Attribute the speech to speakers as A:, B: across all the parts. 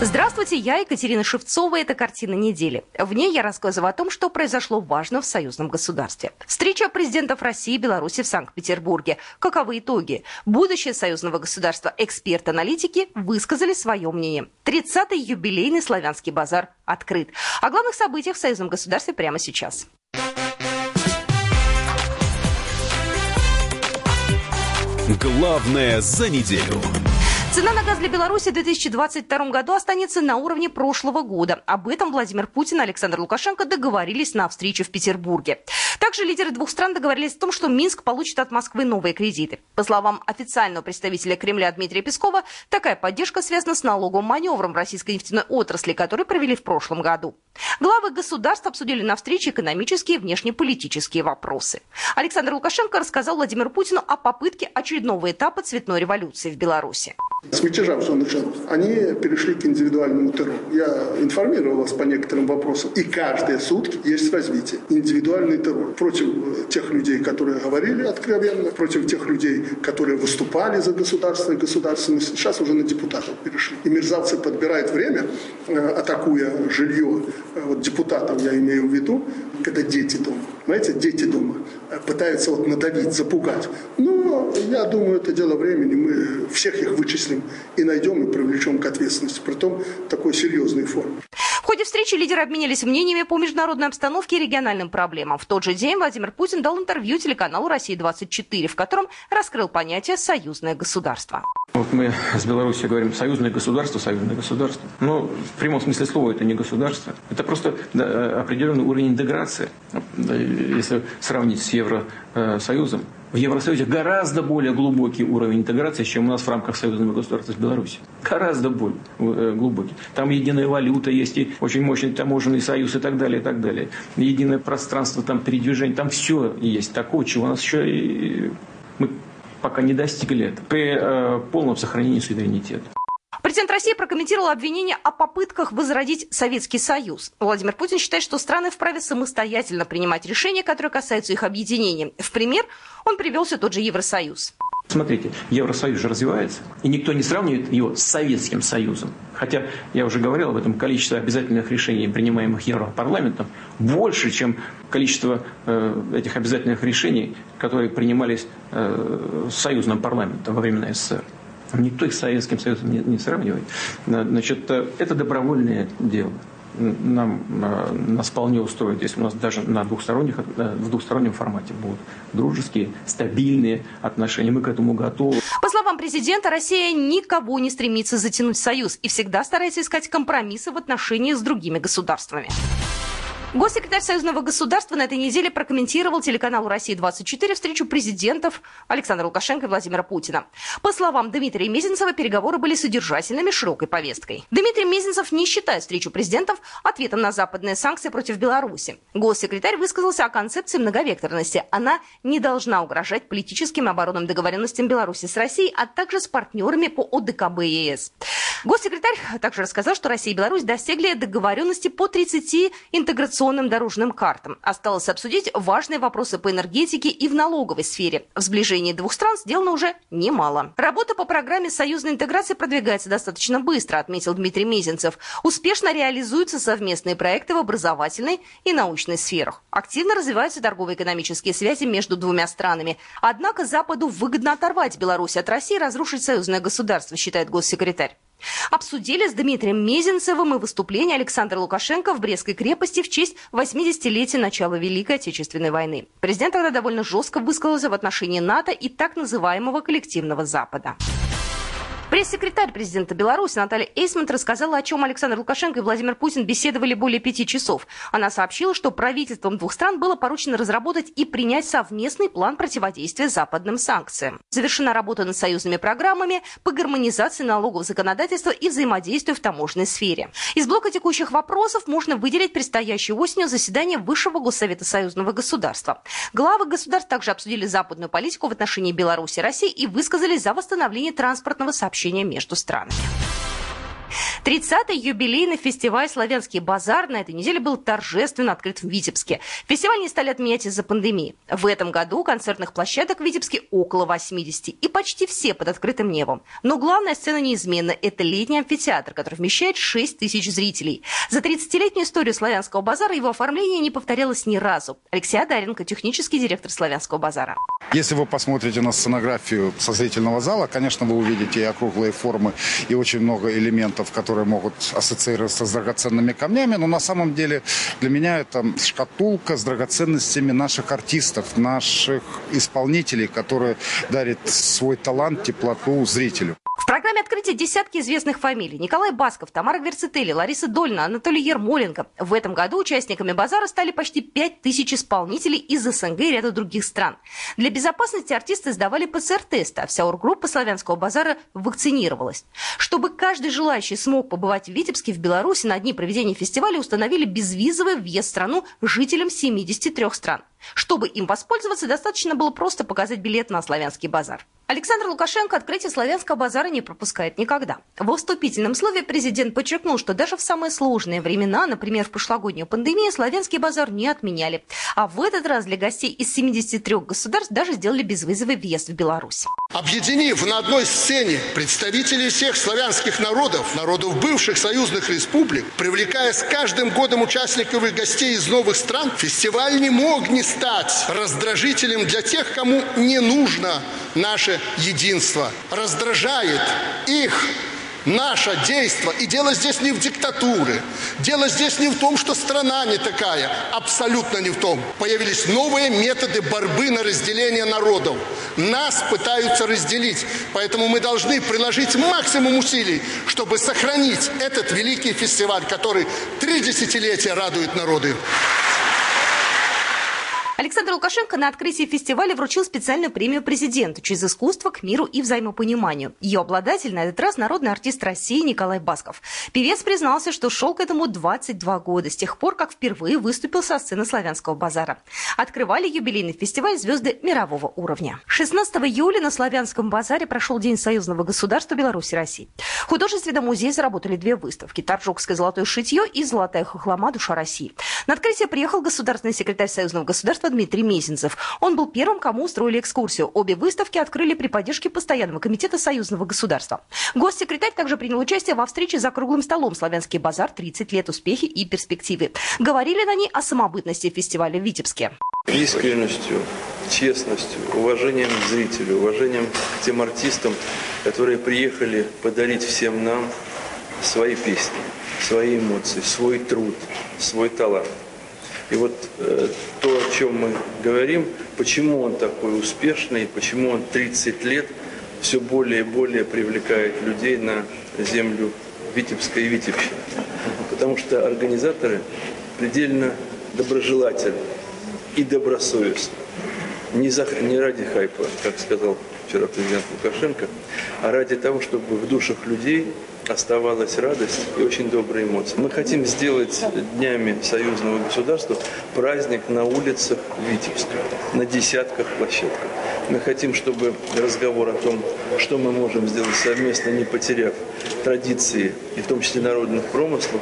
A: Здравствуйте, я Екатерина Шевцова. Это «Картина недели». В ней я рассказываю о том, что произошло важно в союзном государстве. Встреча президентов России и Беларуси в Санкт-Петербурге. Каковы итоги? Будущее союзного государства эксперт-аналитики высказали свое мнение. 30-й юбилейный славянский базар открыт. О главных событиях в союзном государстве прямо сейчас.
B: Главное за неделю.
A: Цена на газ для Беларуси в 2022 году останется на уровне прошлого года. Об этом Владимир Путин и Александр Лукашенко договорились на встрече в Петербурге. Также лидеры двух стран договорились о том, что Минск получит от Москвы новые кредиты. По словам официального представителя Кремля Дмитрия Пескова, такая поддержка связана с налоговым маневром российской нефтяной отрасли, который провели в прошлом году. Главы государств обсудили на встрече экономические и внешнеполитические вопросы. Александр Лукашенко рассказал Владимиру Путину о попытке очередного этапа цветной революции в Беларуси.
C: С мятежа, что началось, они перешли к индивидуальному террору. Я информировал вас по некоторым вопросам. И каждые сутки есть развитие. Индивидуальный террор против тех людей, которые говорили откровенно, против тех людей, которые выступали за государство и государственность. Сейчас уже на депутатов перешли. И мерзавцы подбирают время, атакуя жилье вот депутатов, я имею в виду, когда дети дома. Знаете, дети дома пытаются вот надавить, запугать. Но я думаю, это дело времени. Мы всех их вычислим и найдем, и привлечем к ответственности. Притом такой серьезной форме.
A: Ходе встречи лидеры обменялись мнениями по международной обстановке и региональным проблемам. В тот же день Владимир Путин дал интервью телеканалу «Россия-24», в котором раскрыл понятие «союзное государство».
D: Вот мы с Беларусью говорим «союзное государство», «союзное государство». Но в прямом смысле слова это не государство. Это просто да, определенный уровень интеграции. Если сравнить с Евросоюзом, в Евросоюзе гораздо более глубокий уровень интеграции, чем у нас в рамках союзного государства с Беларусью. Гораздо более глубокий. Там единая валюта есть, и очень мощный таможенный союз и так далее, и так далее. Единое пространство там передвижения, там все есть такое, чего у нас еще и мы пока не достигли этого. При э, полном сохранении суверенитета.
A: Президент России прокомментировал обвинение о попытках возродить Советский Союз. Владимир Путин считает, что страны вправе самостоятельно принимать решения, которые касаются их объединения. В пример он привел все тот же Евросоюз.
D: Смотрите, Евросоюз же развивается, и никто не сравнивает его с Советским Союзом. Хотя, я уже говорил об этом, количество обязательных решений, принимаемых Европарламентом, больше, чем количество э, этих обязательных решений, которые принимались э, Союзным парламентом во времена СССР. Никто их с Советским Союзом не, не сравнивает. Значит, это добровольное дело. Нам, нас вполне устроит, если у нас даже на двухсторонних, в двухстороннем формате будут дружеские, стабильные отношения. Мы к этому готовы.
A: По словам президента, Россия никого не стремится затянуть в союз и всегда старается искать компромиссы в отношении с другими государствами. Госсекретарь Союзного государства на этой неделе прокомментировал телеканалу «Россия-24» встречу президентов Александра Лукашенко и Владимира Путина. По словам Дмитрия Мезенцева, переговоры были содержательными, широкой повесткой. Дмитрий Мезенцев не считает встречу президентов ответом на западные санкции против Беларуси. Госсекретарь высказался о концепции многовекторности. Она не должна угрожать политическим и оборонным договоренностям Беларуси с Россией, а также с партнерами по ОДКБ и ЕС. Госсекретарь также рассказал, что Россия и Беларусь достигли договоренности по 30 интеграционным дорожным картам. Осталось обсудить важные вопросы по энергетике и в налоговой сфере. В сближении двух стран сделано уже немало. Работа по программе союзной интеграции продвигается достаточно быстро, отметил Дмитрий Мезенцев. Успешно реализуются совместные проекты в образовательной и научной сферах. Активно развиваются торгово-экономические связи между двумя странами. Однако Западу выгодно оторвать Беларусь от России и разрушить союзное государство, считает госсекретарь. Обсудили с Дмитрием Мезенцевым и выступление Александра Лукашенко в Брестской крепости в честь 80-летия начала Великой Отечественной войны. Президент тогда довольно жестко высказался в отношении НАТО и так называемого коллективного Запада. Пресс-секретарь президента Беларуси Наталья Эйсмонт рассказала, о чем Александр Лукашенко и Владимир Путин беседовали более пяти часов. Она сообщила, что правительством двух стран было поручено разработать и принять совместный план противодействия западным санкциям. Завершена работа над союзными программами по гармонизации налогового законодательства и взаимодействию в таможенной сфере. Из блока текущих вопросов можно выделить предстоящую осенью заседание Высшего Госсовета союзного государства. Главы государств также обсудили западную политику в отношении Беларуси и России и высказались за восстановление транспортного сообщения общения между странами. 30-й юбилейный фестиваль «Славянский базар» на этой неделе был торжественно открыт в Витебске. Фестиваль не стали отменять из-за пандемии. В этом году концертных площадок в Витебске около 80, и почти все под открытым небом. Но главная сцена неизменна – это летний амфитеатр, который вмещает 6 тысяч зрителей. За 30-летнюю историю «Славянского базара» его оформление не повторялось ни разу. Алексей Адаренко, технический директор «Славянского базара».
E: Если вы посмотрите на сценографию со зрительного зала, конечно, вы увидите и округлые формы, и очень много элементов, которые которые могут ассоциироваться с драгоценными камнями, но на самом деле для меня это шкатулка с драгоценностями наших артистов, наших исполнителей, которые дарят свой талант, теплоту зрителю.
A: Программе открытия десятки известных фамилий. Николай Басков, Тамара Гверцетели, Лариса Дольна, Анатолий Ермоленко. В этом году участниками базара стали почти 5 тысяч исполнителей из СНГ и ряда других стран. Для безопасности артисты сдавали ПЦР-тест, а вся оргруппа славянского базара вакцинировалась. Чтобы каждый желающий смог побывать в Витебске, в Беларуси на дни проведения фестиваля установили безвизовый въезд в страну жителям 73 стран. Чтобы им воспользоваться, достаточно было просто показать билет на славянский базар. Александр Лукашенко открытие славянского базара не пропускает никогда. В вступительном слове президент подчеркнул, что даже в самые сложные времена, например, в прошлогоднюю пандемию, славянский базар не отменяли. А в этот раз для гостей из 73 государств даже сделали безвизовый въезд в Беларусь.
F: Объединив на одной сцене представителей всех славянских народов, народов бывших союзных республик, привлекая с каждым годом участников и гостей из новых стран, фестиваль не мог не стать раздражителем для тех, кому не нужно наше единство. Раздражает их наше действо. И дело здесь не в диктатуре. Дело здесь не в том, что страна не такая. Абсолютно не в том. Появились новые методы борьбы на разделение народов. Нас пытаются разделить. Поэтому мы должны приложить максимум усилий, чтобы сохранить этот великий фестиваль, который три десятилетия радует народы.
A: Александр Лукашенко на открытии фестиваля вручил специальную премию президенту через искусство к миру и взаимопониманию. Ее обладатель на этот раз народный артист России Николай Басков. Певец признался, что шел к этому 22 года, с тех пор, как впервые выступил со сцены славянского базара. Открывали юбилейный фестиваль звезды мирового уровня. 16 июля на славянском базаре прошел День союзного государства Беларуси и России. В художественном музее заработали две выставки – Торжокское золотое шитье и Золотая хохлома «Душа России». На открытие приехал государственный секретарь союзного государства Дмитрий Мезенцев. Он был первым, кому устроили экскурсию. Обе выставки открыли при поддержке Постоянного комитета Союзного государства. Госсекретарь также принял участие во встрече за круглым столом «Славянский базар. 30 лет. Успехи и перспективы». Говорили на ней о самобытности фестиваля в Витебске.
G: Искренностью, честностью, уважением к зрителю, уважением к тем артистам, которые приехали подарить всем нам свои песни, свои эмоции, свой труд, свой талант. И вот э, то, о чем мы говорим, почему он такой успешный, почему он 30 лет все более и более привлекает людей на землю Витебской и Витебщины. Потому что организаторы предельно доброжелательны и добросовестны. Не, за, не ради хайпа, как сказал вчера президент Лукашенко, а ради того, чтобы в душах людей оставалась радость и очень добрые эмоции. Мы хотим сделать днями союзного государства праздник на улицах Витебска, на десятках площадках. Мы хотим, чтобы разговор о том, что мы можем сделать совместно, не потеряв традиции, и в том числе народных промыслов,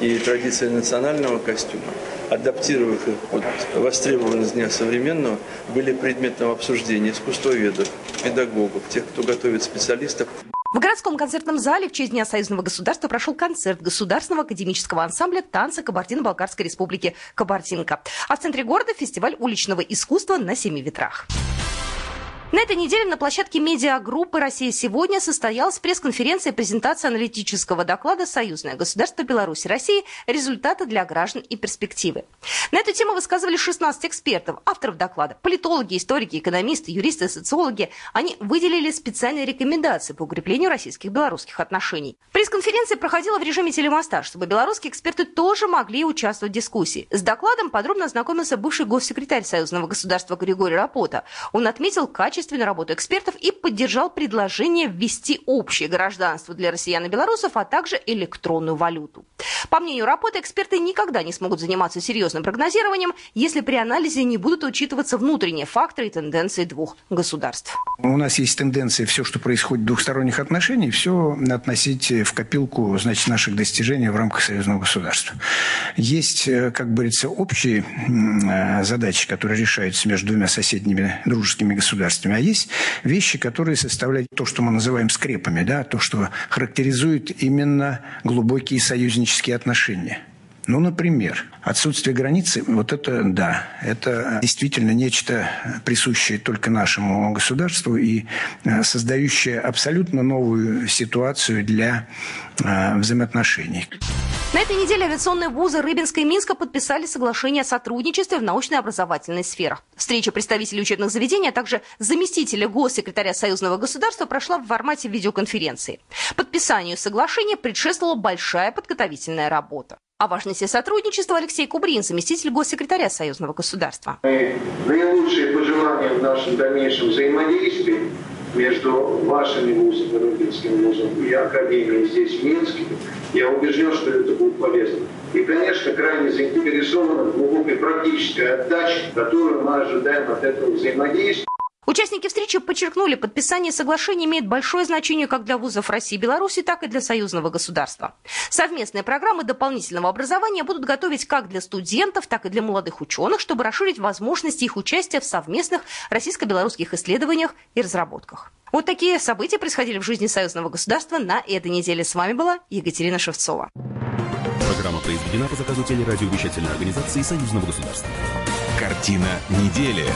G: и традиции национального костюма, адаптировав их под востребованность дня современного, были предметом обсуждения искусствоведов, педагогов, тех, кто готовит специалистов.
A: В городском концертном зале в честь Дня союзного государства прошел концерт Государственного академического ансамбля танца Кабардино-Балкарской республики «Кабардинка». А в центре города фестиваль уличного искусства на семи ветрах. На этой неделе на площадке медиагруппы «Россия сегодня» состоялась пресс-конференция и презентация аналитического доклада «Союзное государство Беларуси России. Результаты для граждан и перспективы». На эту тему высказывали 16 экспертов, авторов доклада. Политологи, историки, экономисты, юристы, социологи. Они выделили специальные рекомендации по укреплению российских-белорусских отношений. Пресс-конференция проходила в режиме телемоста, чтобы белорусские эксперты тоже могли участвовать в дискуссии. С докладом подробно ознакомился бывший госсекретарь Союзного государства Григорий Рапота. Он отметил качество качественную работу экспертов и поддержал предложение ввести общее гражданство для россиян и белорусов, а также электронную валюту. По мнению работы, эксперты никогда не смогут заниматься серьезным прогнозированием, если при анализе не будут учитываться внутренние факторы и тенденции двух государств.
H: У нас есть тенденция все, что происходит в двухсторонних отношениях, все относить в копилку значит, наших достижений в рамках союзного государства. Есть, э, как говорится, общие э, задачи, которые решаются между двумя соседними дружескими государствами, а есть вещи, которые составляют то, что мы называем скрепами, да, то, что характеризует именно глубокие союзнические отношения. Ну, например, отсутствие границы, вот это да, это действительно нечто присущее только нашему государству и э, создающее абсолютно новую ситуацию для э, взаимоотношений.
A: На этой неделе авиационные вузы Рыбинска и Минска подписали соглашение о сотрудничестве в научной и образовательной сферах. Встреча представителей учебных заведений, а также заместителя госсекретаря Союзного государства прошла в формате видеоконференции. Подписанию соглашения предшествовала большая подготовительная работа. О важности сотрудничества Алексей Кубрин, заместитель госсекретаря Союзного государства.
I: Наилучшие пожелания в нашем дальнейшем взаимодействии между вашими вузами, Рыбинским вузом и Академией здесь, в Минске, я убежден, что это будет полезно. И, конечно, крайне заинтересованы в глубокой практической отдаче, которую мы ожидаем от этого взаимодействия.
A: Участники встречи подчеркнули, подписание соглашения имеет большое значение как для вузов России и Беларуси, так и для союзного государства. Совместные программы дополнительного образования будут готовить как для студентов, так и для молодых ученых, чтобы расширить возможности их участия в совместных российско-белорусских исследованиях и разработках. Вот такие события происходили в жизни союзного государства на этой неделе. С вами была Екатерина Шевцова.
J: Программа произведена по заказу телерадиовещательной организации Союзного государства. Картина недели.